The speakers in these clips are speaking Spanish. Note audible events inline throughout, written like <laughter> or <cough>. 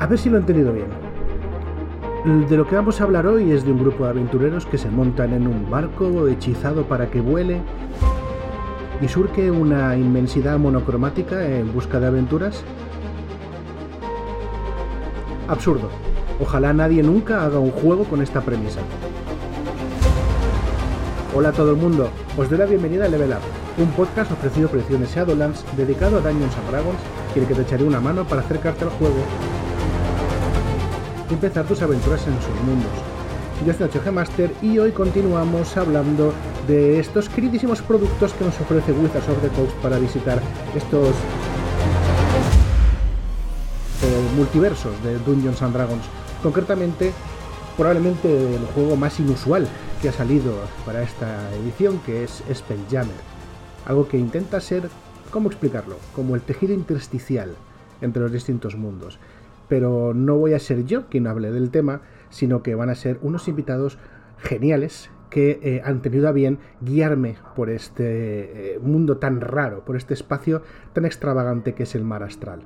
A ver si lo he entendido bien. De lo que vamos a hablar hoy es de un grupo de aventureros que se montan en un barco hechizado para que vuele y surque una inmensidad monocromática en busca de aventuras. Absurdo. Ojalá nadie nunca haga un juego con esta premisa. Hola a todo el mundo, os doy la bienvenida a Level Up, un podcast ofrecido por Ediciones Shadowlands dedicado a Dungeons and Dragons y el que te echaré una mano para acercarte al juego y empezar tus aventuras en sus mundos. Yo soy Nacho Master y hoy continuamos hablando de estos queridísimos productos que nos ofrece Wizards of the Coast para visitar estos eh, multiversos de Dungeons and Dragons. Concretamente, probablemente el juego más inusual que ha salido para esta edición, que es Spelljammer. Algo que intenta ser, ¿cómo explicarlo? Como el tejido intersticial entre los distintos mundos pero no voy a ser yo quien hable del tema, sino que van a ser unos invitados geniales que eh, han tenido a bien guiarme por este eh, mundo tan raro, por este espacio tan extravagante que es el mar astral.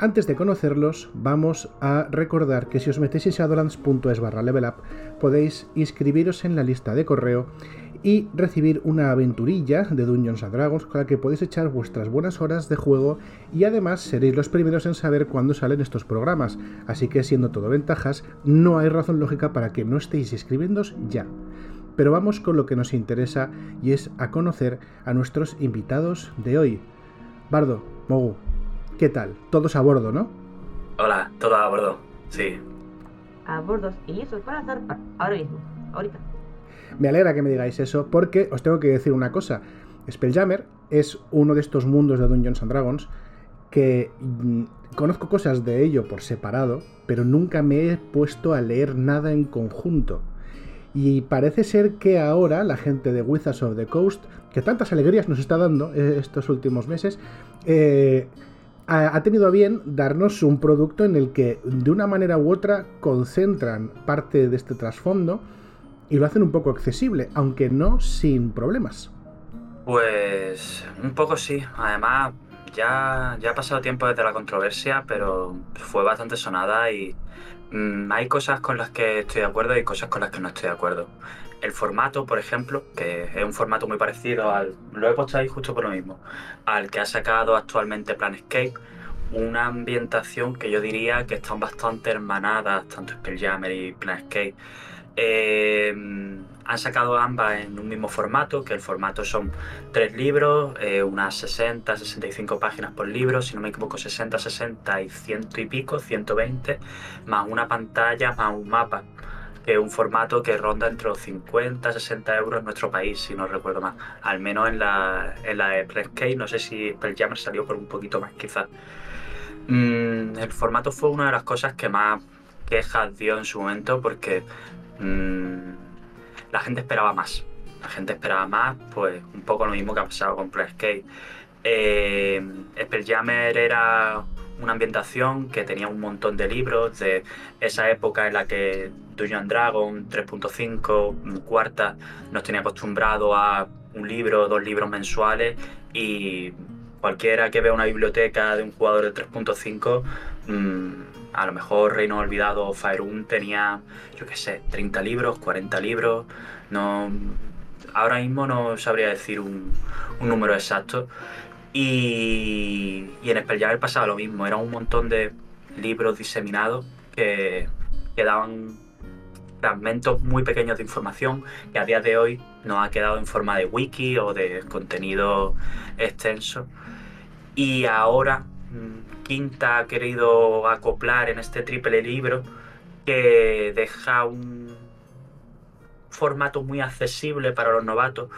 Antes de conocerlos, vamos a recordar que si os metéis en shadowlands.es barra levelup podéis inscribiros en la lista de correo y recibir una aventurilla de Dungeons and Dragons con la que podéis echar vuestras buenas horas de juego y además seréis los primeros en saber cuándo salen estos programas, así que siendo todo ventajas, no hay razón lógica para que no estéis inscribiéndos ya. Pero vamos con lo que nos interesa y es a conocer a nuestros invitados de hoy. Bardo, Mogu, ¿qué tal? Todos a bordo, ¿no? Hola, todo a bordo, sí. A bordo, y eso es para zarpar, ahora mismo, ahorita. Me alegra que me digáis eso porque os tengo que decir una cosa. Spelljammer es uno de estos mundos de Dungeons and Dragons que mm, conozco cosas de ello por separado, pero nunca me he puesto a leer nada en conjunto. Y parece ser que ahora la gente de Wizards of the Coast, que tantas alegrías nos está dando eh, estos últimos meses, eh, ha tenido a bien darnos un producto en el que de una manera u otra concentran parte de este trasfondo y lo hacen un poco accesible, aunque no sin problemas. Pues un poco sí. Además, ya, ya ha pasado tiempo desde la controversia, pero fue bastante sonada y mm, hay cosas con las que estoy de acuerdo y cosas con las que no estoy de acuerdo. El formato, por ejemplo, que es un formato muy parecido al. Lo he puesto ahí justo por lo mismo. Al que ha sacado actualmente Planescape. Una ambientación que yo diría que están bastante hermanadas, tanto Spelljammer y Planescape eh, han sacado ambas en un mismo formato, que el formato son tres libros, eh, unas 60, 65 páginas por libro, si no me equivoco 60, 60 y ciento y pico, 120, más una pantalla, más un mapa, que es un formato que ronda entre los 50, 60 euros en nuestro país, si no recuerdo más, al menos en la, en la de Prescale, no sé si Spelljammer salió por un poquito más quizás. Mm, el formato fue una de las cosas que más quejas dio en su momento porque Mm, la gente esperaba más. La gente esperaba más, pues un poco lo mismo que ha pasado con Planescape. Eh, Spelljammer era una ambientación que tenía un montón de libros de esa época en la que Dungeon Dragon 3.5, cuarta, nos tenía acostumbrado a un libro, dos libros mensuales y cualquiera que vea una biblioteca de un jugador de 3.5 a lo mejor Reino Olvidado Faerun tenía, yo qué sé, 30 libros, 40 libros. No, ahora mismo no sabría decir un, número exacto. Y, en Spelljammer pasaba lo mismo, era un montón de libros diseminados que, que daban fragmentos muy pequeños de información que a día de hoy no ha quedado en forma de wiki o de contenido extenso. Y ahora mm, Quinta ha querido acoplar en este triple libro que deja un formato muy accesible para los novatos,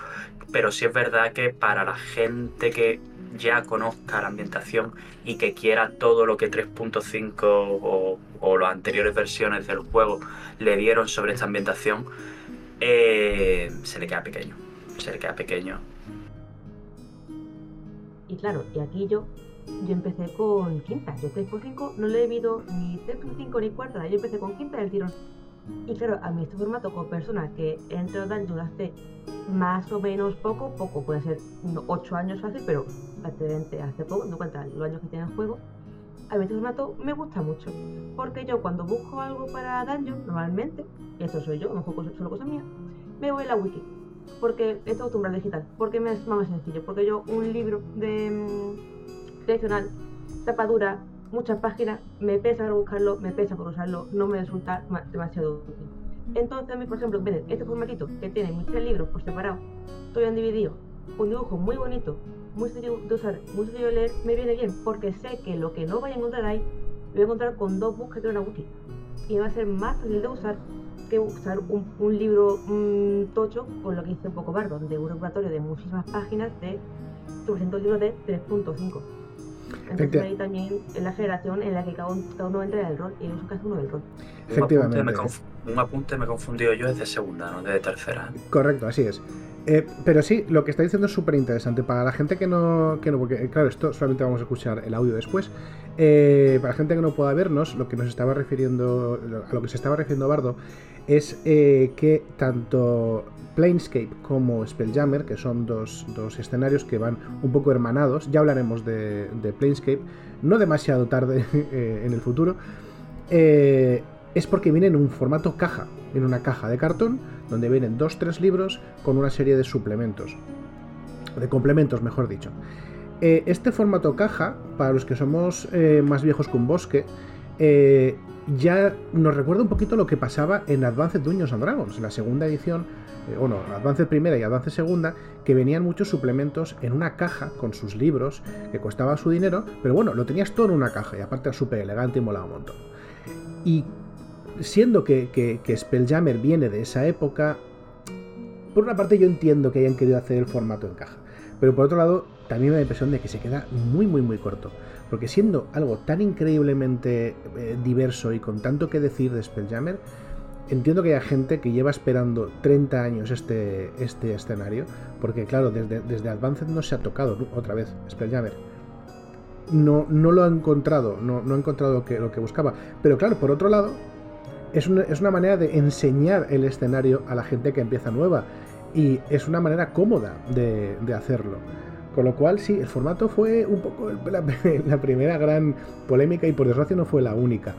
pero sí es verdad que para la gente que ya conozca la ambientación y que quiera todo lo que 3.5 o, las anteriores versiones del juego le dieron sobre esta ambientación, eh, se le queda pequeño. Se le queda pequeño. Y claro, y aquí yo yo empecé con quinta. Yo 3x5 no le he visto ni 3x5 ni cuarta. Yo empecé con quinta del tirón. Y claro, a mí este formato con personas que entre Dungeons hace más o menos poco, poco puede ser 8 años fácil, pero prácticamente hace poco, no cuenta los años que tiene el juego, a mí este formato me gusta mucho. Porque yo cuando busco algo para Dungeon, normalmente, esto soy yo, a lo mejor solo cosas mías, me voy a la wiki. Porque esto es tumbral digital. Porque me es más sencillo. Porque yo un libro de tradicional, tapadura, muchas páginas, me pesa por buscarlo, me pesa por usarlo, no me resulta demasiado útil. Entonces a mí, por ejemplo, este formatito que tiene mis tres libros por separado, todo bien dividido, un dibujo muy bonito, muy sencillo de usar, muy sencillo de leer, me viene bien porque sé que lo que no vaya a encontrar ahí, lo voy a encontrar con dos búsquedas de una wiki. Y va a ser más fácil de usar que usar un, libro mm, tocho con lo que hice un poco barro, de un repertorio de muchísimas páginas de 300 libros de 3.5. Entonces ahí también es la generación en la que cada uno, entra en el rol y uso cada uno del rol. Efectivamente. Un apunte, me he confundido yo es de segunda, no de tercera. Correcto, así es. Eh, pero sí, lo que está diciendo es súper interesante. Para la gente que no, que no, porque claro, esto solamente vamos a escuchar el audio después. Eh, para la gente que no pueda vernos, lo que nos estaba refiriendo, a lo que se estaba refiriendo Bardo, es eh, que tanto Planescape como Spelljammer, que son dos, escenarios que van un poco hermanados, ya hablaremos de, Planescape, no demasiado tarde <laughs> en el futuro, es porque vienen en un formato caja, en una caja de cartón, donde vienen dos, tres libros con una serie de suplementos, de complementos, mejor dicho. Eh, este formato caja, para los que somos eh, más viejos que un bosque, eh, ya nos recuerda un poquito lo que pasaba en Advanced Dungeons and Dragons, la segunda edición, bueno, Advanced primera y Advanced segunda, que venían muchos suplementos en una caja con sus libros, que costaba su dinero, pero bueno, lo tenías todo en una caja y aparte era súper elegante y molaba un montón. Y siendo que, que, Spelljammer viene de esa época, por una parte yo entiendo que hayan querido hacer el formato en caja, pero por otro lado también me da la impresión de que se queda muy muy muy corto, porque siendo algo tan increíblemente eh, diverso y con tanto que decir de Spelljammer, entiendo que haya gente que lleva esperando 30 años este, este escenario, porque claro, desde, desde Advanced no se ha tocado otra vez Spelljammer. No, no lo ha encontrado, no, no ha encontrado lo que, lo que buscaba. Pero claro, por otro lado, es una, manera de enseñar el escenario a la gente que empieza nueva y es una manera cómoda de, hacerlo. Con lo cual, sí, el formato fue un poco <laughs> la, primera gran polémica y por desgracia no fue la única.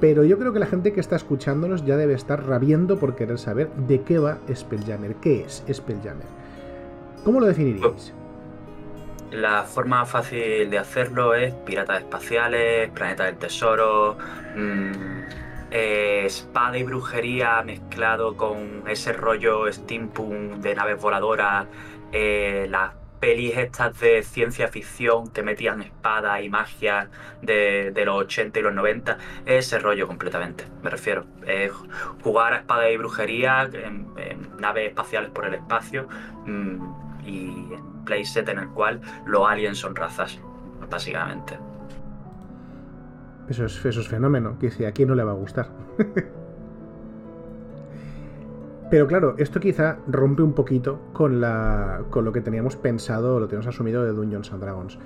Pero yo creo que la gente que está escuchándonos ya debe estar rabiendo por querer saber de qué va Spelljammer. ¿Qué es Spelljammer? ¿Cómo lo definiríais? La forma fácil de hacerlo es piratas espaciales, planeta del tesoro, mmm, espada y brujería mezclado con ese rollo steampunk de naves voladoras, eh, las pelis estas de ciencia ficción que metían espada y magia de, los 80 y los 90, ese rollo completamente, me refiero. jugar a espada y brujería en, naves espaciales por el espacio mm, y playset en el cual los aliens son razas, básicamente. Eso es, eso fenómeno, que si aquí no le va a gustar. <laughs> Pero claro, esto quizá rompe un poquito con, lo que teníamos pensado lo teníamos asumido de Dungeons and Dragons.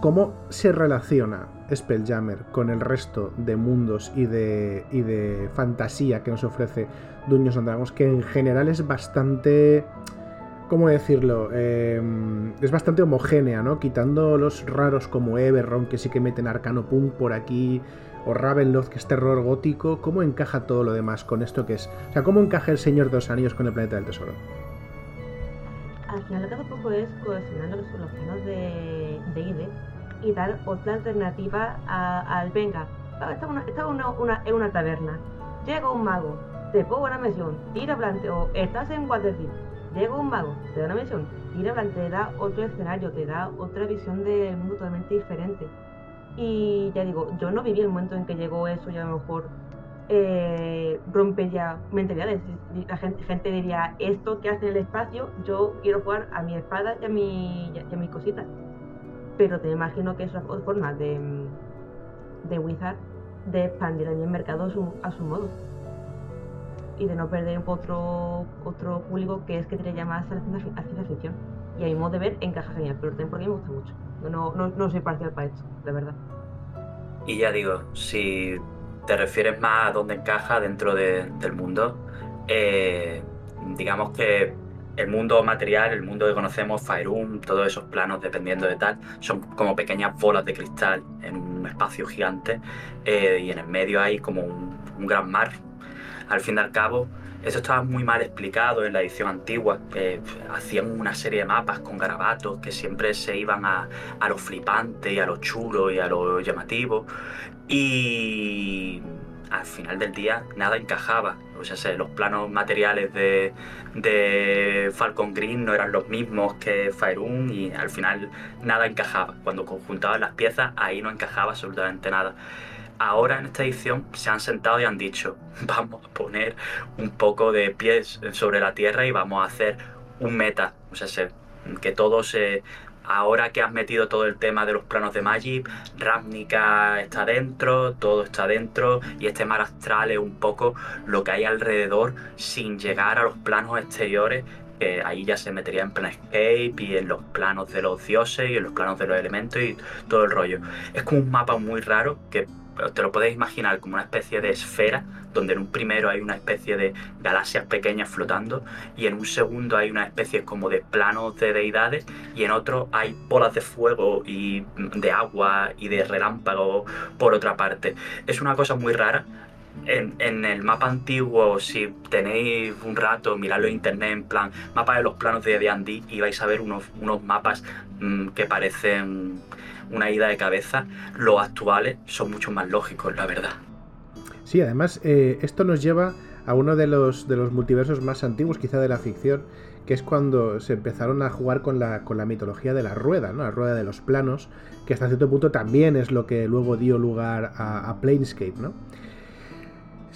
¿cómo se relaciona Spelljammer con el resto de mundos y de, y de fantasía que nos ofrece Dungeons and Dragons? Que en general es bastante ¿cómo decirlo? Em, es bastante homogénea, ¿no? Quitando los raros como Everron, que sí que meten Arcano Punk por aquí, o Ravenloft, que es terror gótico, ¿cómo encaja todo lo demás con esto que es? O sea, ¿cómo encaja el Señor de los Anillos con el Planeta del Tesoro? Al final lo que hace poco es cohesionar lo los planos de, de IDE y dar otra alternativa al venga. Está, una, una, en una taberna, llega un mago, te pongo una misión, tira planteo, estás en Waterdeep Llega un mago, te da una misión, tira te da otro escenario, te da otra visión del mundo totalmente diferente. Y ya digo, yo no viví el momento en que llegó eso y a lo mejor eh, rompe ya mentalidades. La gente, diría, esto que hace en el espacio, yo quiero jugar a mi espada y a, mi, y mis cositas. Pero te imagino que es una forma de, de Wizard de expandir el mercado a su, a su modo y de no perder otro, otro público que es que te llama a la ciencia ficción. Y a mi modo de ver encaja genial, pero también porque me gusta mucho. No, no, soy parcial para esto, de verdad. Y ya digo, si te refieres más a dónde encaja dentro del mundo, eh, digamos que el mundo material, el mundo que conocemos, Faerun, todos esos planos, dependiendo de tal, son como pequeñas bolas de cristal en un espacio gigante eh, y en el medio hay como un, gran mar. Al fin y al cabo, eso estaba muy mal explicado en la edición antigua. que hacían una serie de mapas con garabatos que siempre se iban a, a lo flipante y a lo chulo y a lo llamativo. Y al final del día nada encajaba. O sea, los planos materiales de, de Falcon Green no eran los mismos que Faerun y al final nada encajaba. Cuando conjuntaban las piezas, ahí no encajaba absolutamente nada. Ahora en esta edición se han sentado y han dicho, <laughs> vamos a poner un poco de pies sobre la tierra y vamos a hacer un meta. O sea, que todo se, Ahora que has metido todo el tema de los planos de Magic, Ravnica está dentro, todo está dentro y este mar astral es un poco lo que hay alrededor sin llegar a los planos exteriores que ahí ya se metería en Planescape y en los planos de los dioses y en los planos de los elementos y todo el rollo. Es como un mapa muy raro que te lo podéis imaginar como una especie de esfera, donde en un primero hay una especie de galaxias pequeñas flotando y en un segundo hay una especie como de planos de deidades y en otro hay bolas de fuego y de agua y de relámpagos por otra parte. Es una cosa muy rara. En, el mapa antiguo, si tenéis un rato, miradlo en internet en plan mapa de los planos de D&D y vais a ver unos, unos mapas mm, que parecen una ida de cabeza, los actuales son mucho más lógicos, la verdad. Sí, además, eh, esto nos lleva a uno de los, de los multiversos más antiguos, quizá de la ficción, que es cuando se empezaron a jugar con la, con la mitología de la rueda, ¿no? La rueda de los planos, que hasta cierto punto también es lo que luego dio lugar a, a Planescape, ¿no?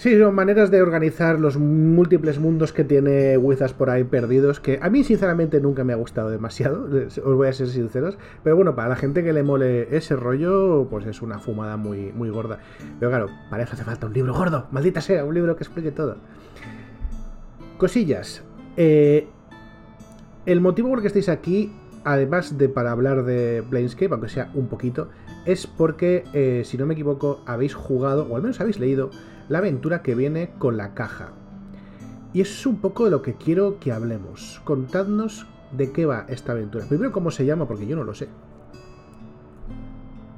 Sí, son maneras de organizar los múltiples mundos que tiene Wizards por ahí perdidos, que a mí sinceramente nunca me ha gustado demasiado, os voy a ser sinceros, pero bueno, para la gente que le mole ese rollo, pues es una fumada muy, muy gorda. Pero claro, para eso hace falta un libro gordo, maldita sea, un libro que explique todo. Cosillas. Eh, el motivo por el que estáis aquí, además de para hablar de Planescape, aunque sea un poquito, es porque, eh, si no me equivoco, habéis jugado, o al menos habéis leído, la aventura que viene con la caja. Y eso es un poco de lo que quiero que hablemos. Contadnos de qué va esta aventura. Primero, cómo se llama, porque yo no lo sé.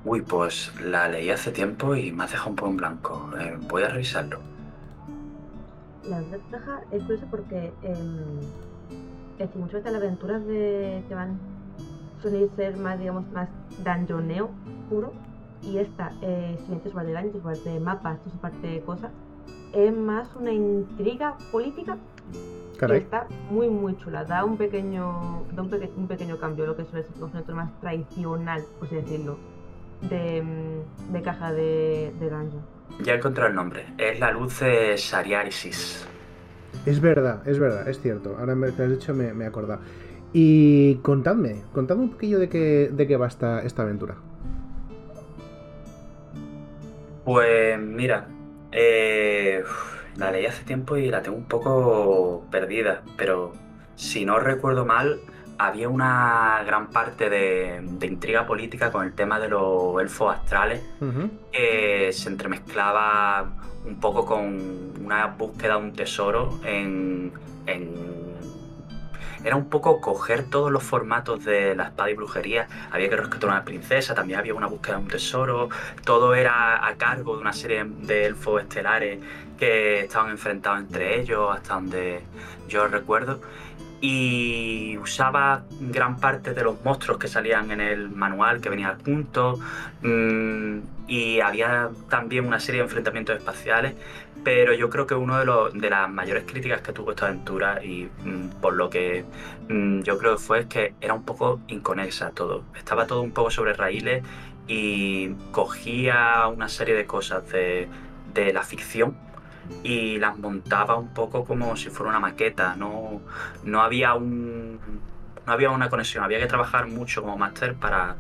Uy, pues la leí hace tiempo y me ha dejado un poco en blanco. Eh, voy a revisarlo. La caja es curiosa porque eh, es muchas veces las aventuras de que van suelen ser más, digamos, más dungeoneo puro y esta, eh, si metes parte de su parte de mapas, su parte de cosas, es más una intriga política que está muy muy chula, da un pequeño, da un, pequeño cambio a lo que suele ser un más tradicional, por así decirlo, de, de caja de, de dungeon. Ya he encontrado el nombre, es la luz de Shariarisis. Es verdad, es verdad, es cierto. Ahora me lo has dicho, me, me he acordado. Y contadme, contadme un poquillo de qué, de qué va esta, esta aventura. Pues mira, eh, la leí hace tiempo y la tengo un poco perdida, pero si no recuerdo mal, había una gran parte de, intriga política con el tema de los elfos astrales que se entremezclaba un poco con una búsqueda de un tesoro en era un poco coger todos los formatos de la espada y brujería. Había que rescatar a una princesa, también había una búsqueda de un tesoro. Todo era a cargo de una serie de elfos estelares que estaban enfrentados entre ellos, hasta donde yo recuerdo. Y usaba gran parte de los monstruos que salían en el manual que venía al punto. Mm, y había también una serie de enfrentamientos espaciales pero yo creo que una de, de las mayores críticas que tuvo esta aventura y mm, por lo que mm, yo creo que fue que era un poco inconexa todo. Estaba todo un poco sobre raíles y cogía una serie de cosas de, de la ficción y las montaba un poco como si fuera una maqueta. No, no había un no había una conexión, había que trabajar mucho como máster para,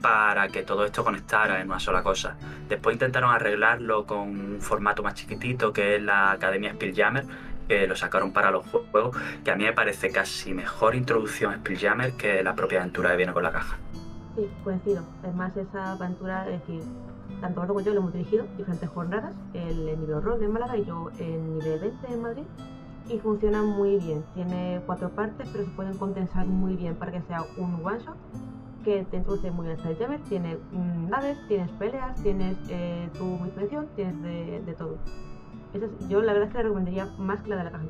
para que todo esto conectara en una sola cosa. Después intentaron arreglarlo con un formato más chiquitito que es la Academia Spelljammer, que lo sacaron para los juegos, que a mí me parece casi mejor introducción a Spelljammer que la propia aventura que viene con la caja. Sí, coincido. Es más, esa aventura, es decir, tanto Gordo como yo lo hemos dirigido diferentes jornadas, el nivel horror en Málaga y yo en nivel 20 en Madrid. y funciona muy bien. Tiene cuatro partes, pero se pueden condensar muy bien para que sea un one shot que te introduce muy bien Spelljammer. Tiene mm, naves, tienes peleas, tienes eh, tu misión, tienes de, todo. yo la verdad es que la recomendaría más que la de la caja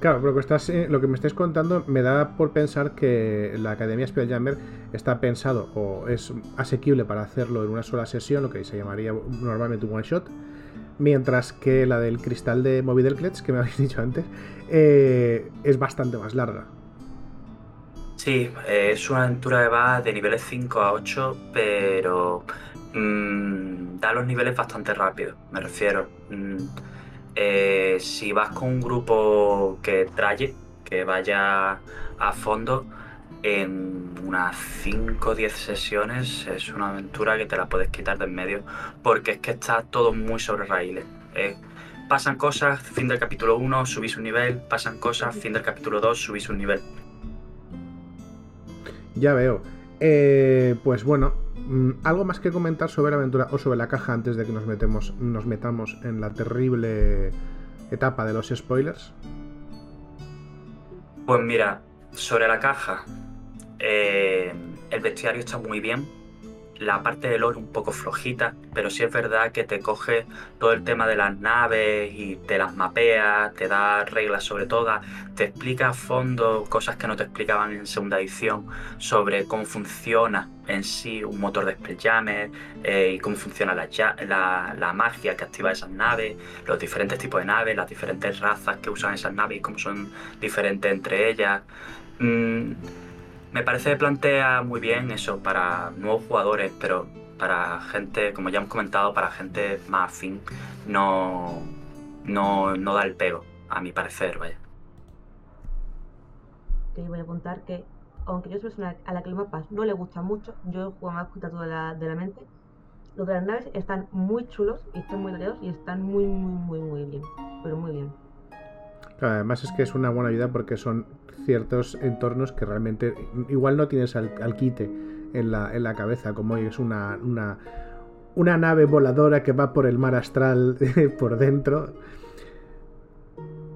Claro, que, estás, eh, lo que me estáis contando me da por pensar que la Academia Spelljammer está pensado o es asequible para hacerlo en una sola sesión, lo que se llamaría normalmente un one shot, mientras que la del cristal de Movidelklets, que me <laughs> habéis dicho antes, eh, es bastante más larga. Sí, es una aventura de va de niveles 5 a 8, pero mm, da los niveles bastante rápido, me refiero. Mm, eh, si vas con un grupo que traye, que vaya a fondo, en unas 5 o 10 sesiones es una aventura que te la puedes quitar de en medio porque es que está todo muy sobre raíles. Eh, pasan cosas, fin del capítulo 1, subís un nivel, pasan cosas, fin del capítulo 2, subís un nivel. Ya veo. Eh, pues bueno, ¿algo más que comentar sobre la aventura o sobre la caja antes de que nos, metemos, nos metamos en la terrible etapa de los spoilers? Pues mira, sobre la caja, eh, el bestiario está muy bien. La parte del oro un poco flojita, pero sí es verdad que te coge todo el tema de las naves y te las mapea, te da reglas sobre todas, te explica a fondo cosas que no te explicaban en segunda edición sobre cómo funciona en sí un motor de Spelljammer eh, y cómo funciona la, la, magia que activa esas naves, los diferentes tipos de naves, las diferentes razas que usan esas naves y cómo son diferentes entre ellas. Mm, me parece que plantea muy bien eso para nuevos jugadores, pero para gente, como ya hemos comentado, para gente más afín, no, no, no da el pego, a mi parecer, vaya. Que voy a apuntar que, aunque yo soy persona a la que el mapa no le gusta mucho, yo juego más todo de la, de la mente. Los de las naves están muy chulos y están muy detallados y están muy, muy, muy, muy bien. Pero muy bien. además es que es una buena ayuda porque son ciertos entornos que realmente igual no tienes al, quite en la, en la, cabeza, como es una, una, una, nave voladora que va por el mar astral <laughs> por dentro.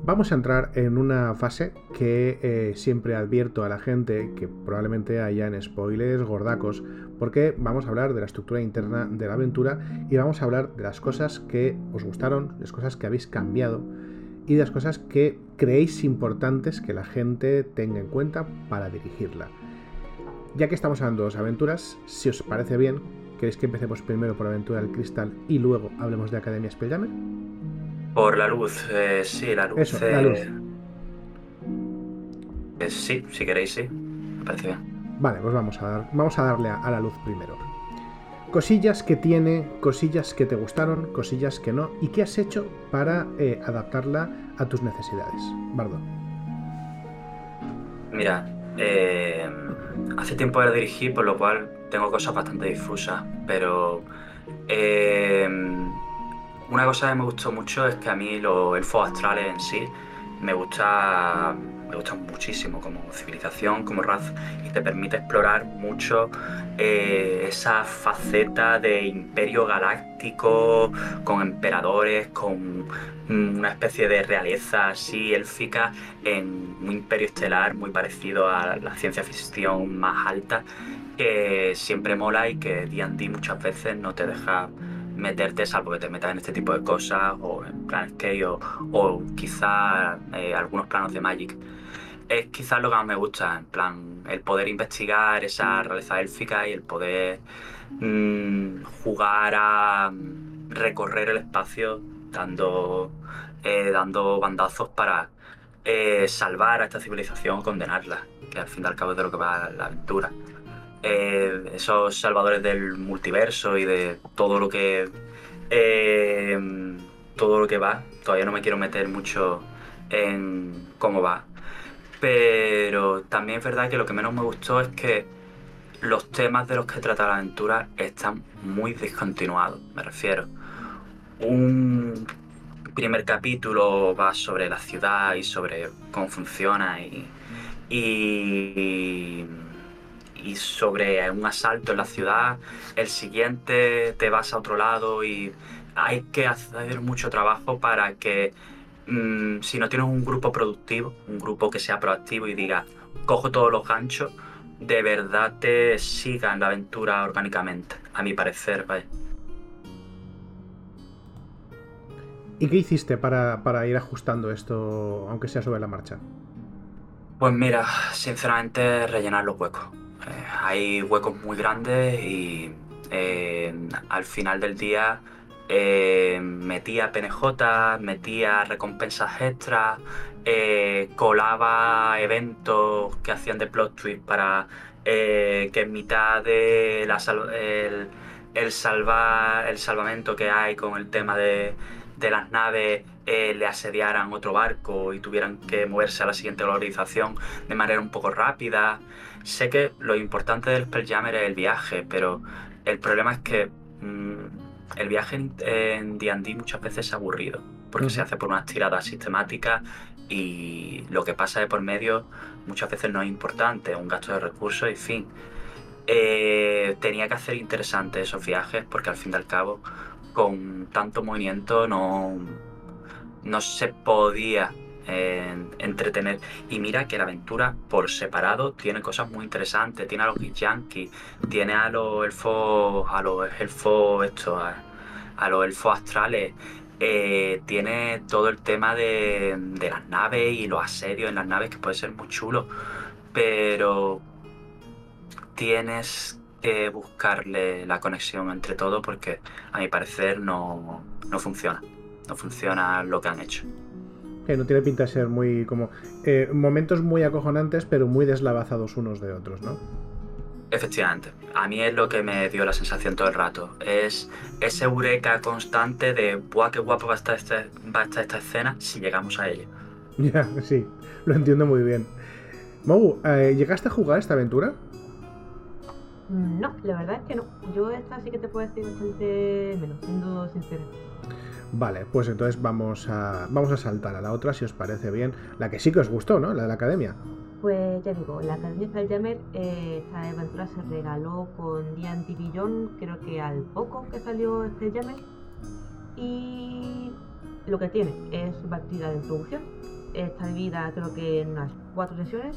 Vamos a entrar en una fase que eh, siempre advierto a la gente que probablemente haya en spoilers gordacos, porque vamos a hablar de la estructura interna de la aventura y vamos a hablar de las cosas que os gustaron, las cosas que habéis cambiado y de las cosas que creéis importantes que la gente tenga en cuenta para dirigirla. Ya que estamos hablando de dos aventuras, si os parece bien, ¿queréis que empecemos primero por Aventura del Cristal y luego hablemos de Academia Spelljammer? Por la luz, eh, sí, la luz. Eso, la luz. Eh, sí, si queréis, sí. Me parece bien. Vale, pues vamos a, dar, vamos a darle a la luz primero cosillas que tiene, cosillas que te gustaron, cosillas que no, y qué has hecho para eh, adaptarla a tus necesidades. Bardo. Mira, eh, hace tiempo la dirigí, por lo cual tengo cosas bastante difusas, pero eh, una cosa que me gustó mucho es que a mí los elfos astrales en sí me gusta me gusta muchísimo como civilización, como raza, y te permite explorar mucho eh, esa faceta de imperio galáctico, con emperadores, con una especie de realeza así élfica en un imperio estelar muy parecido a la ciencia ficción más alta, que siempre mola y que D&D muchas veces no te deja meterte, salvo que te metas en este tipo de cosas, o en Planescape, o, o quizá eh, algunos planos de Magic. Es quizás lo que más me gusta, en plan, el poder investigar esa realeza élfica y el poder mm, jugar a recorrer el espacio dando, eh, dando bandazos para eh, salvar a esta civilización o condenarla, que al fin y al cabo es de lo que va la aventura. Eh, esos salvadores del multiverso y de todo lo que todo lo que va. Todavía no me quiero meter mucho en cómo va. Pero también es verdad que lo que menos me gustó es que los temas de los que trata la aventura están muy descontinuados, me refiero. Un primer capítulo va sobre la ciudad y sobre cómo funciona y y sobre un asalto en la ciudad, el siguiente te vas a otro lado y hay que hacer mucho trabajo para que mm, si no tienes un grupo productivo, un grupo que sea proactivo y diga, cojo todos los ganchos, de verdad te sigan la aventura orgánicamente, a mi parecer, vaya. ¿Y qué hiciste para, para ir ajustando esto, aunque sea sobre la marcha? Pues mira, sinceramente rellenar los huecos. Eh, hay huecos muy grandes y eh, al final del día eh, metía PNJ, metía recompensas extras, colaba eventos que hacían de plot twist para que en mitad de la el, el, salva, el salvamento que hay con el tema de, de las naves eh, le asediaran otro barco y tuvieran que moverse a la siguiente localización de manera un poco rápida. Sé que lo importante del Spelljammer es el viaje, pero el problema es que mm, el viaje en D&D muchas veces es aburrido, porque se hace por unas tiradas sistemáticas y lo que pasa de por medio muchas veces no es importante, es un gasto de recursos y fin. Eh, tenía que hacer interesantes esos viajes porque al fin y al cabo con tanto movimiento no, no se podía entretener. Y mira que la aventura por separado tiene cosas muy interesantes. Tiene a los Yankees, tiene a los elfos, a los elfos esto, a, los elfos astrales. Eh, tiene todo el tema de, de las naves y los asedios en las naves que puede ser muy chulo. Pero tienes que buscarle la conexión entre todo porque a mi parecer no, funciona. No funciona lo que han hecho. Que no tiene pinta de ser muy como eh, momentos muy acojonantes pero muy deslavazados unos de otros, ¿no? Efectivamente, a mí es lo que me dio la sensación todo el rato. Es ese eureka constante de ¡buah, qué guapo va a estar, este, va a estar esta escena si llegamos a ella! <laughs> Ya, sí, lo entiendo muy bien. Mogu, eh, ¿llegaste a jugar esta aventura? No, la verdad es que no. Yo esta sí que te puedo decir bastante menos, siendo sincera. Vale, pues entonces vamos a, vamos a saltar a la otra, si os parece bien. La que sí que os gustó, ¿no? La de la academia. Pues ya digo, la Academia Spelljammer, eh, esta aventura se regaló con D&D Beyond, creo que al poco que salió Spelljammer. Y lo que tiene es partida de introducción. Está dividida creo que en unas cuatro sesiones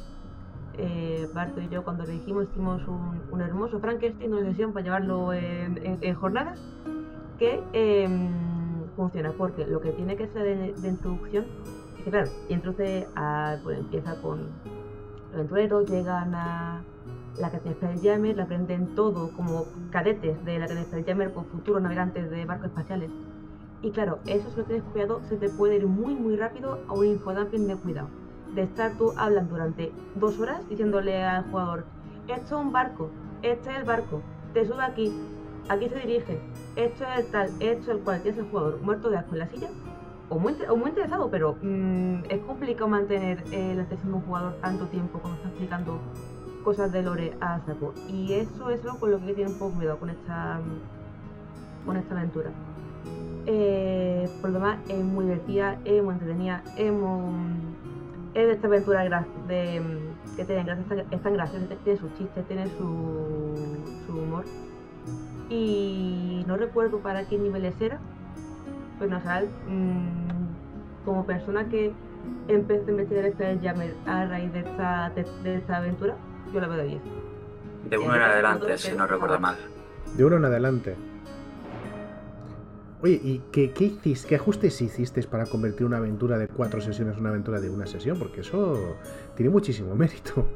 eh, Barto y yo cuando le dijimos hicimos un, hermoso Frankenstein, una sesión para llevarlo en, jornadas, que em, funciona, porque lo que tiene que ser de, introducción es que claro, introduce a, pues empieza con los aventureros, llegan a la Academia Spelljammer, la aprenden todo como cadetes de la Academia Spelljammer con futuros navegantes de barcos espaciales. Y claro, eso si no tienes cuidado se te puede ir muy muy rápido a un infodumping de cuidado de estar tú hablando durante dos horas diciéndole al jugador, esto es un barco, este es el barco, te sube aquí, aquí se dirige, esto es el tal, esto es el cual, tienes el jugador muerto de asco en la silla, o muy, interesado, pero mm, es complicado mantener la atención de un jugador tanto tiempo cuando está explicando cosas de lore a saco. Y eso es lo con lo que tiene un poco cuidado con esta, con esta aventura. Eh, por lo demás, es muy divertida, es muy entretenida, es muy de esta aventura de, que tiene es tan graciosa, tiene sus chistes, tiene su, humor. Y no recuerdo para qué niveles era, pero no sé, mm, como persona que empecé a investigar esta Jammer a raíz de esta, de, esta aventura, yo la veo de 10. De uno en adelante, si no recuerdo mal. De uno en adelante. Oye, ¿y qué, qué, hiciste, qué ajustes hicisteis para convertir una aventura de cuatro sesiones en una aventura de una sesión? Porque eso tiene muchísimo mérito.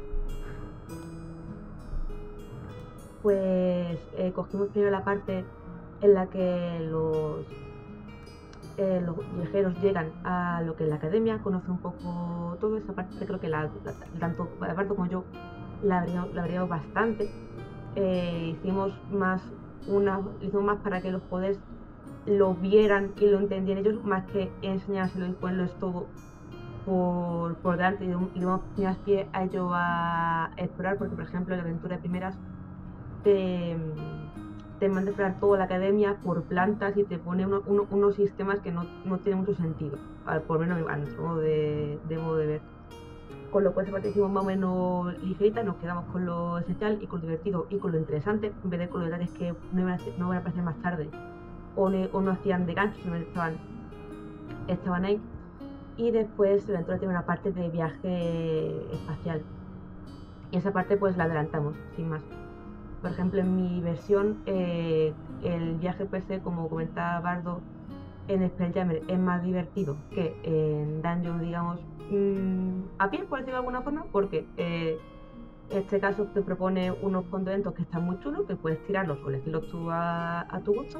Pues eh, cogimos primero la parte en la que los, eh, los viajeros llegan a lo que es la academia, conocen un poco todo esa parte, creo que la, tanto Barto como yo la habríamos bastante. Eh, hicimos más una, hicimos más para que los poderes lo vieran y lo entendieran ellos más que enseñárselo y ponerlo todo por, por delante y damos más pie a ello a explorar porque por ejemplo la aventura de primeras te, te manda a explorar toda la academia por plantas y te pone unos sistemas que no, no tienen mucho sentido por lo menos a nuestro modo de, modo de ver con lo cual esa parte hicimos más o menos ligerita, nos quedamos con lo esencial y con lo divertido y con lo interesante, en vez de con los detalles que no van no van a aparecer más tarde o, no hacían de gancho, estaban, estaban ahí. y después la aventura tiene una parte de viaje espacial. Y esa parte pues la adelantamos, sin más. Por ejemplo, en mi versión, eh, el viaje PC, como comentaba Bardo, en Spelljammer es más divertido que en Dungeon, digamos, mm, a pie, por decirlo de alguna forma, porque eh, este caso te propone unos contentos que están muy chulos, que puedes tirarlos o elegirlos tú a, tu gusto.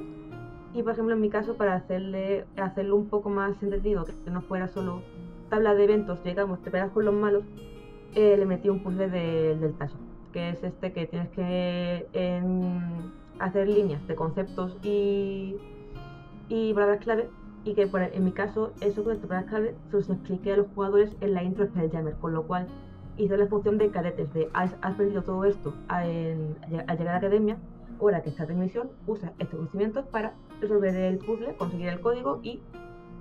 Y por ejemplo, en mi caso, para hacerle, hacerlo un poco más entendido, que no fuera solo tabla de eventos, llegamos, te pegas con los malos, eh, le metí un puzzle del taso, que es este que tienes que hacer líneas de conceptos y, y palabras clave y que en mi caso eso con palabras clave se los expliqué a los jugadores en la intro Spelljammer, con lo cual hice la función de cadetes de has, aprendido todo esto al llegar a la academia, ahora que estás en misión, usa estos conocimientos para resolver el puzzle, conseguir el código y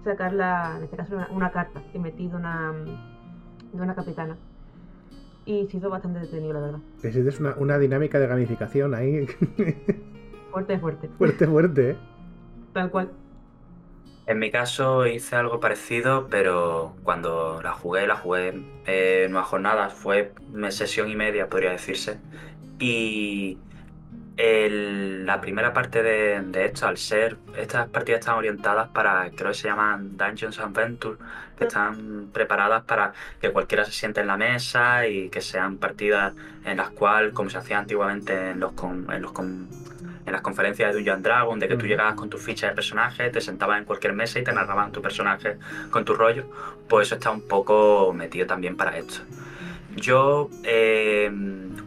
sacar la, en este caso una, carta que metí de una, de una capitana y se hizo bastante detenido, la verdad. Es una, una dinámica de gamificación ahí. <laughs> fuerte, fuerte. Fuerte, fuerte, ¿eh? Tal cual. En mi caso hice algo parecido, pero cuando la jugué, la jugué en nuevas jornadas, fue una sesión y media, podría decirse. Y la primera parte de, esto, al ser, estas partidas están orientadas para, creo que se llaman Dungeons Adventure, que están preparadas para que cualquiera se siente en la mesa y que sean partidas en las cuales, como se hacía antiguamente en los, en los en las conferencias de Dungeon Dragon, de que tú llegabas con tu ficha de personaje, te sentabas en cualquier mesa y te narraban tu personaje con tu rollo, pues eso está un poco metido también para esto. Yo eh,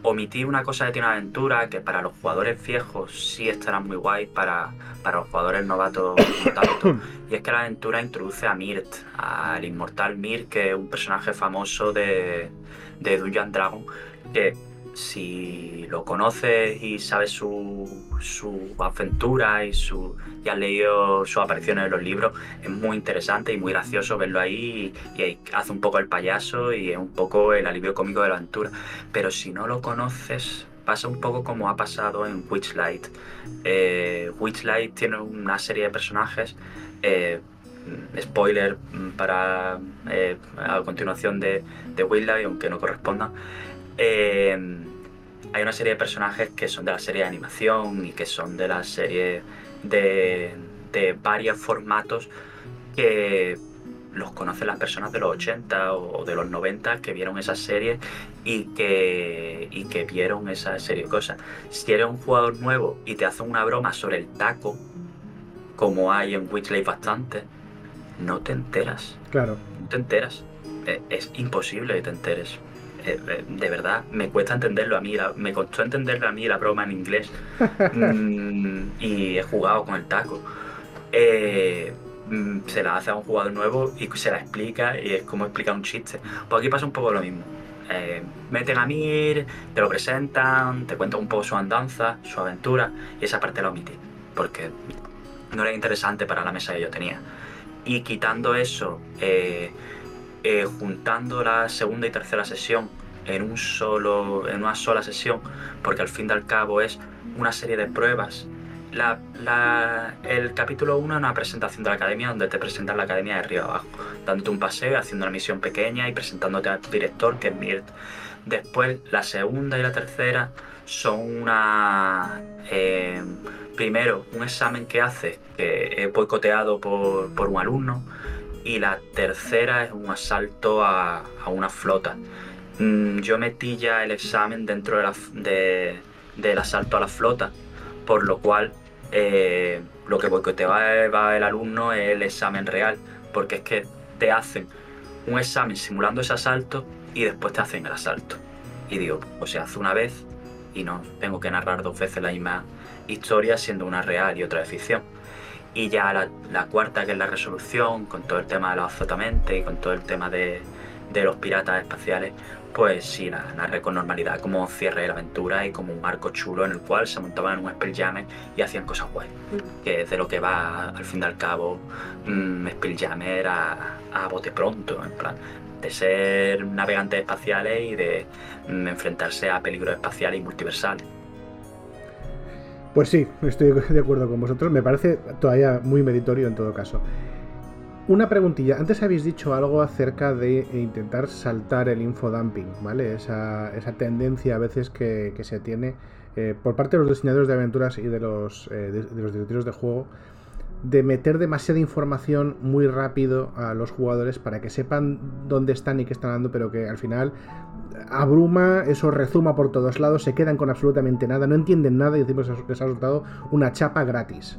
omití una cosa de Tiene Aventura que para los jugadores viejos sí estará muy guay, para, para los jugadores novatos <coughs> no tanto. y es que la aventura introduce a Mirt, al inmortal Mirt, que es un personaje famoso de, de Dungeon Dragon, que si lo conoces y sabes su, su aventura y, su, y has leído sus apariciones en los libros, es muy interesante y muy gracioso verlo ahí y, hace un poco el payaso y es un poco el alivio cómico de la aventura. Pero si no lo conoces, pasa un poco como ha pasado en Witchlight. Eh, Witchlight tiene una serie de personajes. Eh, spoiler para eh, a continuación de, de Witchlight, aunque no corresponda. Eh, hay una serie de personajes que son de la serie de animación y que son de la serie de, de varios formatos que los conocen las personas de los 80 o de los 90 que vieron esa serie y que, y que vieron esa serie de cosas. Si eres un jugador nuevo y te hacen una broma sobre el taco, como hay en Witchley bastante, no te enteras. Claro. No te enteras. Es, es imposible que te enteres. Eh, eh, de verdad, me cuesta entenderlo a mí, me costó entenderlo a mí la broma en inglés. <laughs> Mm, y he jugado con el taco. Eh, mm, se la hace a un jugador nuevo y se la explica y es como explicar un chiste. Pues aquí pasa un poco lo mismo. meten a Mir, te lo presentan, te cuentan un poco su andanza, su aventura y esa parte la omití porque no era interesante para la mesa que yo tenía. Y quitando eso, juntando la segunda y tercera sesión en, un solo, en una sola sesión, porque al fin y al cabo es una serie de pruebas. el capítulo 1 es una presentación de la academia donde te presentan la academia de arriba abajo, dándote un paseo, haciendo una misión pequeña y presentándote a tu director, que es Mirt. Después, la segunda y la tercera son una. Eh, primero, un examen que hace que es boicoteado por, por un alumno. Y la tercera es un asalto a, a una flota. Mm, yo metí ya el examen dentro de del asalto a la flota, por lo cual eh, lo que va el alumno es el examen real, porque es que te hacen un examen simulando ese asalto y después te hacen el asalto. Y digo, o se hace una vez y no tengo que narrar dos veces la misma historia siendo una real y otra de ficción. Y ya la, la cuarta, que es la resolución, con todo el tema de la azotamente y con todo el tema de, de los piratas espaciales, pues sí, la narré con normalidad como cierre de la aventura y como un arco chulo en el cual se montaban en un Spelljammer y hacían cosas guay. Mm. Que es de lo que va al fin y al cabo un mm, Spelljammer a, a bote pronto, en plan, de ser navegantes espaciales y de mm, enfrentarse a peligros espaciales y multiversales. Pues sí, estoy de acuerdo con vosotros. Me parece todavía muy meritorio en todo caso. Una preguntilla. Antes habéis dicho algo acerca de intentar saltar el infodumping, ¿vale? Esa, esa tendencia a veces que, se tiene eh, por parte de los diseñadores de aventuras y de los, eh, de, de los directores de juego de meter demasiada información muy rápido a los jugadores para que sepan dónde están y qué están dando, pero que al final abruma, eso rezuma por todos lados, se quedan con absolutamente nada, no entienden nada y decimos que les ha resultado una chapa gratis.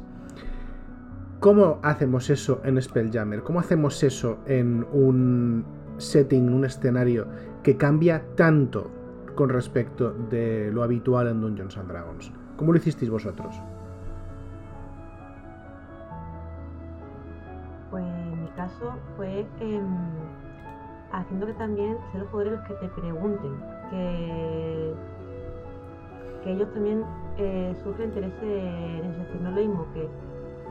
¿Cómo hacemos eso en Spelljammer? ¿Cómo hacemos eso en un setting, un escenario que cambia tanto con respecto de lo habitual en Dungeons and Dragons? ¿Cómo lo hicisteis vosotros? Pues en mi caso fue em, haciendo que también sean los jugadores los que te pregunten, que, que ellos también eh, surgen interés en. Es decir, no lo mismo que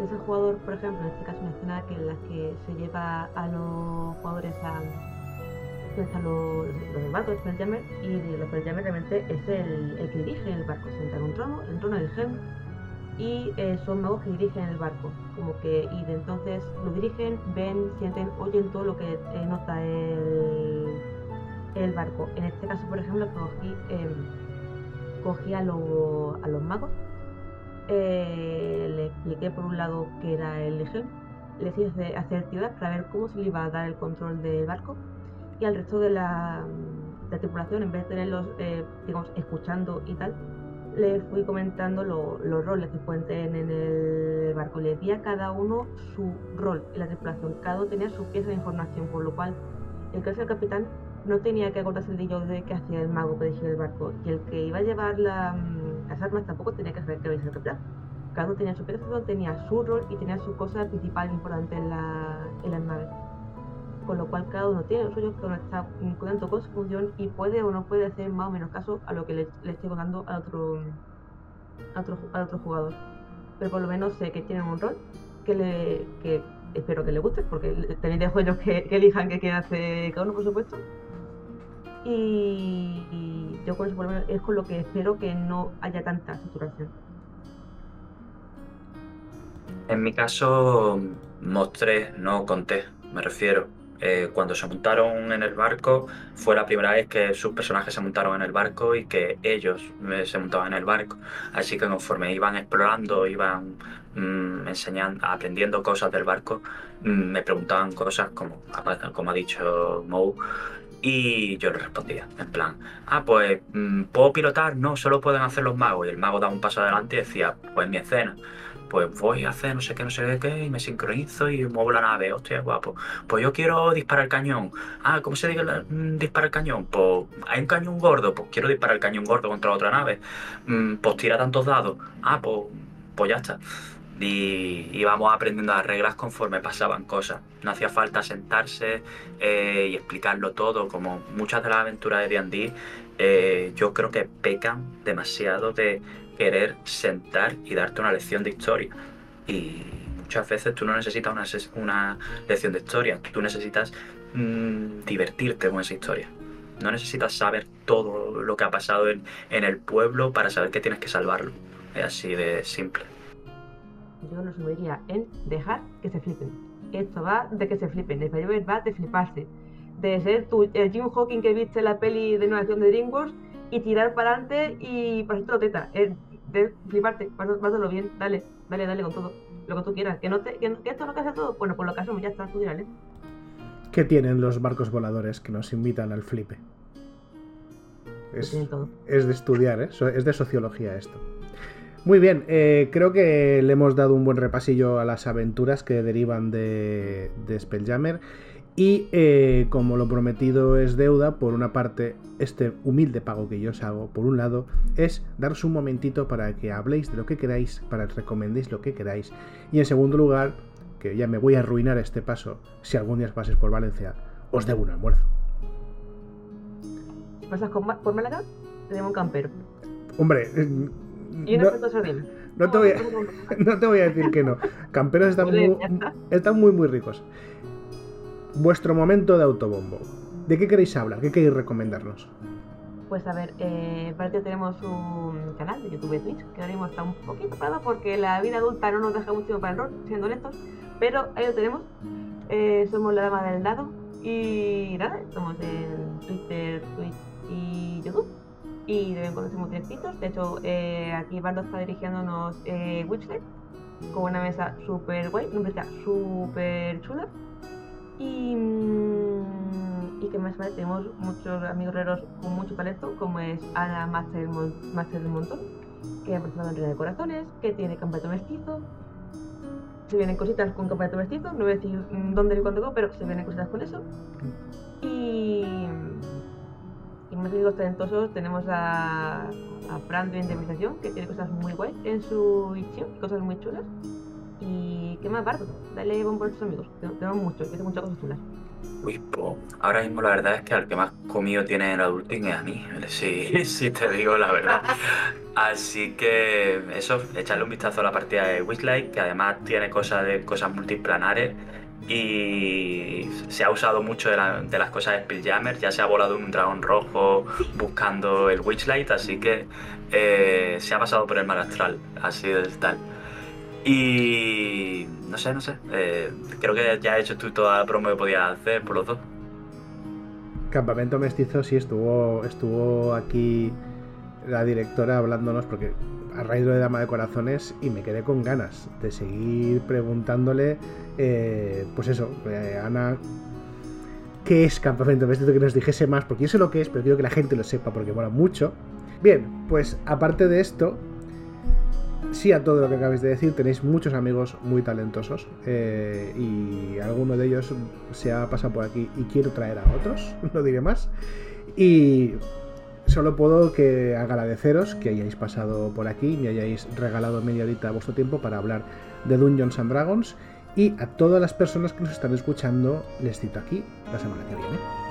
ese jugador, por ejemplo, en este caso una escena que en la que se lleva a los jugadores a donde están los, los del barco de Spelljammer y los Spelljammer realmente es el, el que dirige el barco, se entra en un trono, el trono del Helm y eh, son magos que dirigen el barco, como que y de entonces lo dirigen, ven, sienten, oyen todo lo que eh, nota el, el barco. En este caso, por ejemplo, cogí, eh, cogí a, lo- a los magos, eh, le expliqué por un lado que era el Helm, les hice hacer actividades para ver cómo se le iba a dar el control del barco y al resto de la, de la tripulación, en vez de tenerlos, eh, digamos, escuchando y tal, les fui comentando lo- los roles que pueden tener en el barco. Les di a cada uno su rol en la tripulación. Cada uno tenía su pieza de información, por lo cual el que es el capitán no tenía que acordarse el dillo de que hacía el mago para dirigir el barco. Y el que iba a llevar la, las armas tampoco tenía que saber que había el capitán. Cada uno tenía su pieza, tenía su rol y tenía su cosa principal importante en la, en las naves. Con lo cual cada uno tiene lo suyo, cada uno está contento con su función y puede o no puede hacer más o menos caso a lo que le, le esté contando a otro, a otro, a otro jugador. Pero por lo menos sé que tienen un rol que le que espero que le guste, porque también dejo ellos que, que elijan qué quiere hacer cada uno, por supuesto. Y, y yo con eso por lo menos es con lo que espero que no haya tanta saturación. En mi caso, mostré, no conté, me refiero. Eh, cuando se montaron en el barco, fue la primera vez que sus personajes se montaron en el barco y que ellos eh, se montaban en el barco. Así que conforme iban explorando, iban mm, enseñando, aprendiendo cosas del barco, mm, me preguntaban cosas como, como ha dicho Mou, y yo les respondía, en plan, ah, pues, mm, ¿puedo pilotar? No, solo pueden hacer los magos. Y el mago daba un paso adelante y decía, pues mi escena pues voy a hacer no sé qué, no sé qué, y me sincronizo y muevo la nave, hostia, guapo. Pues yo quiero disparar el cañón. Ah, ¿cómo se dice mm, disparar el cañón? Pues hay un cañón gordo, pues quiero disparar el cañón gordo contra otra nave. Mm, pues tira tantos dados. Ah, pues, pues ya está. Y íbamos aprendiendo las reglas conforme pasaban cosas. No hacía falta sentarse eh, y explicarlo todo, como muchas de las aventuras de D&D, eh, yo creo que pecan demasiado de querer sentar y darte una lección de historia. Y muchas veces tú no necesitas una, una lección de historia, tú necesitas mm, divertirte con esa historia. No necesitas saber todo lo que ha pasado en, en el pueblo para saber que tienes que salvarlo. Es así de simple. Yo lo subiría en dejar que se flipen. Esto va de que se flipen, el Spelljammer va de fliparse. De ser tú, el Jim Hawking que viste en la peli de innovación de DreamWorks y tirar para adelante y pasarte la teta. Eh, de fliparte, pás- pásalo bien, dale, dale, dale con todo. Lo que tú quieras. Que, no te, que, que esto no hace todo, bueno, por lo que hacemos ya está, tú dirás, ¿eh? ¿Qué tienen los barcos voladores que nos invitan al flipe? Es, es de estudiar, ¿eh? Es de sociología esto. Muy bien, eh, creo que le hemos dado un buen repasillo a las aventuras que derivan de, de Spelljammer. Y eh, como lo prometido es deuda, por una parte, este humilde pago que yo os hago, por un lado, es daros un momentito para que habléis de lo que queráis, para que recomendéis lo que queráis. Y en segundo lugar, que ya me voy a arruinar este paso, si algún día pases por Valencia, os debo un almuerzo. Pasas por Málaga, tenemos un campero. Hombre, eh, Y una no, sardina. no te voy a, <laughs> no te voy a decir que no. Camperos están Muy están muy, muy ricos. Vuestro momento de autobombo. ¿De qué queréis hablar? ¿Qué queréis recomendarnos? Pues a ver, eh, aparte tenemos un canal de YouTube y Twitch, que ahora mismo está un poquito parado porque la vida adulta no nos deja mucho para el rol, siendo honestos, pero ahí lo tenemos. eh, somos la dama del dado y nada, estamos en Twitter, Twitch y YouTube. Y de vez en cuando hacemos directitos. De hecho, eh, aquí Bardo está dirigiéndonos eh, Witchlet con una mesa súper guay, una mesa súper chula. Y, mm, y que más vale, tenemos muchos amigos herreros con mucho talento, como es Ana Master, Master del Montón, que ha participado en Reina de Corazones, que tiene campeonato mestizo. Se vienen cositas con campeonato mestizo, no voy a decir mm, dónde ni cuándo, pero se vienen cositas con eso. Más amigos talentosos tenemos a, a Fran de Indemnización, que tiene cosas muy guays en su edición, cosas muy chulas. Y qué más, Bardo, dale bombo a tus amigos, que tenemos muchos, que hacen muchas cosas chulas. Uy, po, ahora mismo la verdad es que al que más comido tiene el adulting es a mí, sí, <laughs> sí te digo la verdad. Así que eso, echarle un vistazo a la partida de Wishlight, que además tiene cosas de cosas multiplanares y se ha usado mucho de, la- de las cosas de Spelljammer, ya se ha volado un dragón rojo buscando el Witchlight, así que eh, se ha pasado por el mar astral, así de tal. Y no sé, no sé, eh, creo que ya has hecho tú toda la promo que podías hacer por los dos. Campamento Mestizo sí estuvo, estuvo aquí la directora hablándonos porque a raíz de Dama de Corazones y me quedé con ganas de seguir preguntándole, eh, pues eso, eh, Ana, ¿qué es Campamento Mestizo? Que nos dijese más, porque yo sé lo que es, pero quiero que la gente lo sepa porque mola mucho. Bien, pues aparte de esto, sí a todo lo que acabáis de decir, tenéis muchos amigos muy talentosos eh, y alguno de ellos se ha pasado por aquí y quiero traer a otros, <laughs> no diré más. Y solo puedo que agradeceros que hayáis pasado por aquí, me hayáis regalado media horita de vuestro tiempo para hablar de Dungeons and Dragons y a todas las personas que nos están escuchando les cito aquí la semana que viene.